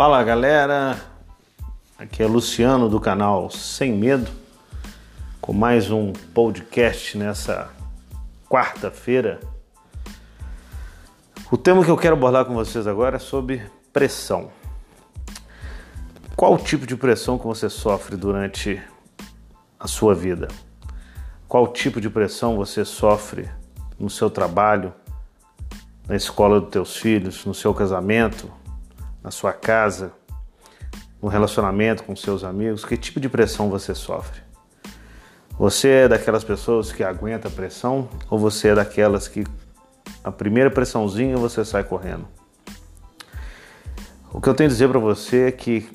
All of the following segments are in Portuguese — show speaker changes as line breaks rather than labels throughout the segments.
Fala galera, aqui é Luciano do canal Sem Medo, com mais um podcast nessa quarta-feira. O tema que eu quero abordar com vocês agora é sobre pressão. Qual tipo de pressão que você sofre durante a sua vida? Qual tipo de pressão você sofre no seu trabalho, na escola dos teus filhos, no seu casamento, na sua casa, no relacionamento com seus amigos? Que tipo de pressão você sofre? Você é daquelas pessoas que aguenta a pressão ou você é daquelas que a primeira pressãozinha você sai correndo? O que eu tenho a dizer para você é que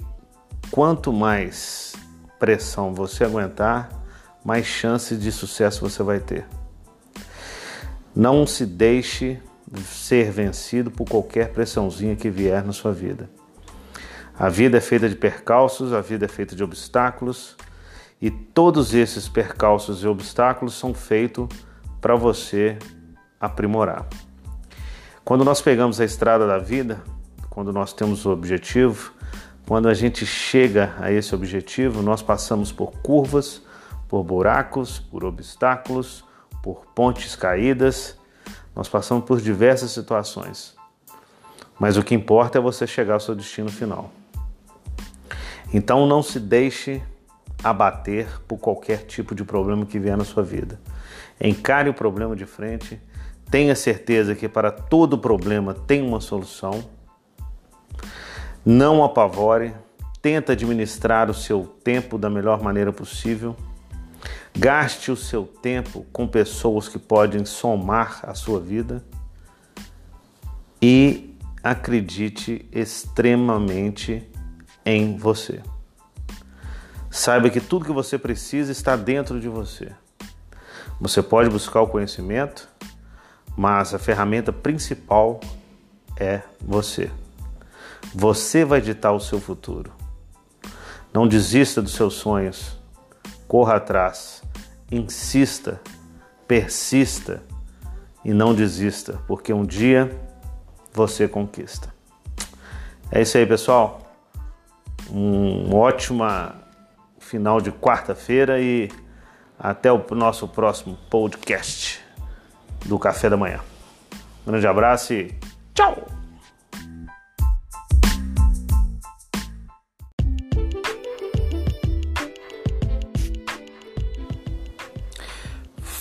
quanto mais pressão você aguentar, mais chances de sucesso você vai ter. Não se deixe ser vencido por qualquer pressãozinha que vier na sua vida. A vida é feita de percalços, a vida é feita de obstáculos, e todos esses percalços e obstáculos são feitos para você aprimorar. Quando nós pegamos a estrada da vida, quando nós temos o objetivo, quando a gente chega a esse objetivo, nós passamos por curvas, por buracos, por obstáculos, por pontes caídas nós passamos por diversas situações, mas o que importa é você chegar ao seu destino final. Então não se deixe abater por qualquer tipo de problema que vier na sua vida. Encare o problema de frente, tenha certeza que para todo problema tem uma solução. Não apavore, tenta administrar o seu tempo da melhor maneira possível. Gaste o seu tempo com pessoas que podem somar a sua vida e acredite extremamente em você. Saiba que tudo que você precisa está dentro de você. Você pode buscar o conhecimento, mas a ferramenta principal é você. Você vai ditar o seu futuro. Não desista dos seus sonhos. Corra atrás insista, persista e não desista, porque um dia você conquista. É isso aí, pessoal. Um ótimo final de quarta-feira e até o nosso próximo podcast do Café da Manhã. Um grande abraço e tchau!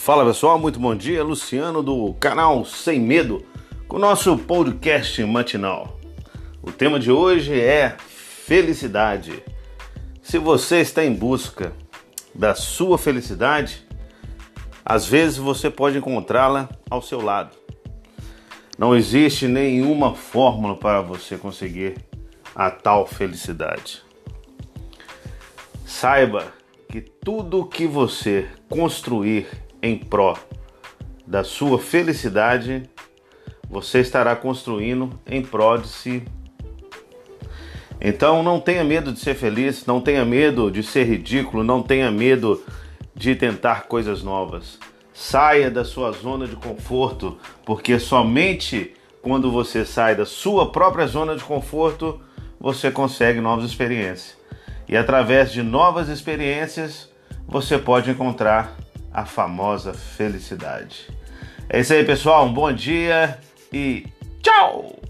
Fala pessoal, muito bom dia. Luciano do canal Sem Medo, com o nosso podcast matinal. O tema de hoje é felicidade. Se você está em busca da sua felicidade, às vezes você pode encontrá-la ao seu lado. Não existe nenhuma fórmula para você conseguir a tal felicidade. Saiba que tudo que você construir em pró da sua felicidade, você estará construindo em pró de si. Então não tenha medo de ser feliz, não tenha medo de ser ridículo, não tenha medo de tentar coisas novas. Saia da sua zona de conforto, porque somente quando você sai da sua própria zona de conforto, você consegue novas experiências. E através de novas experiências, você pode encontrar a famosa felicidade. É isso aí, pessoal. Um bom dia e tchau!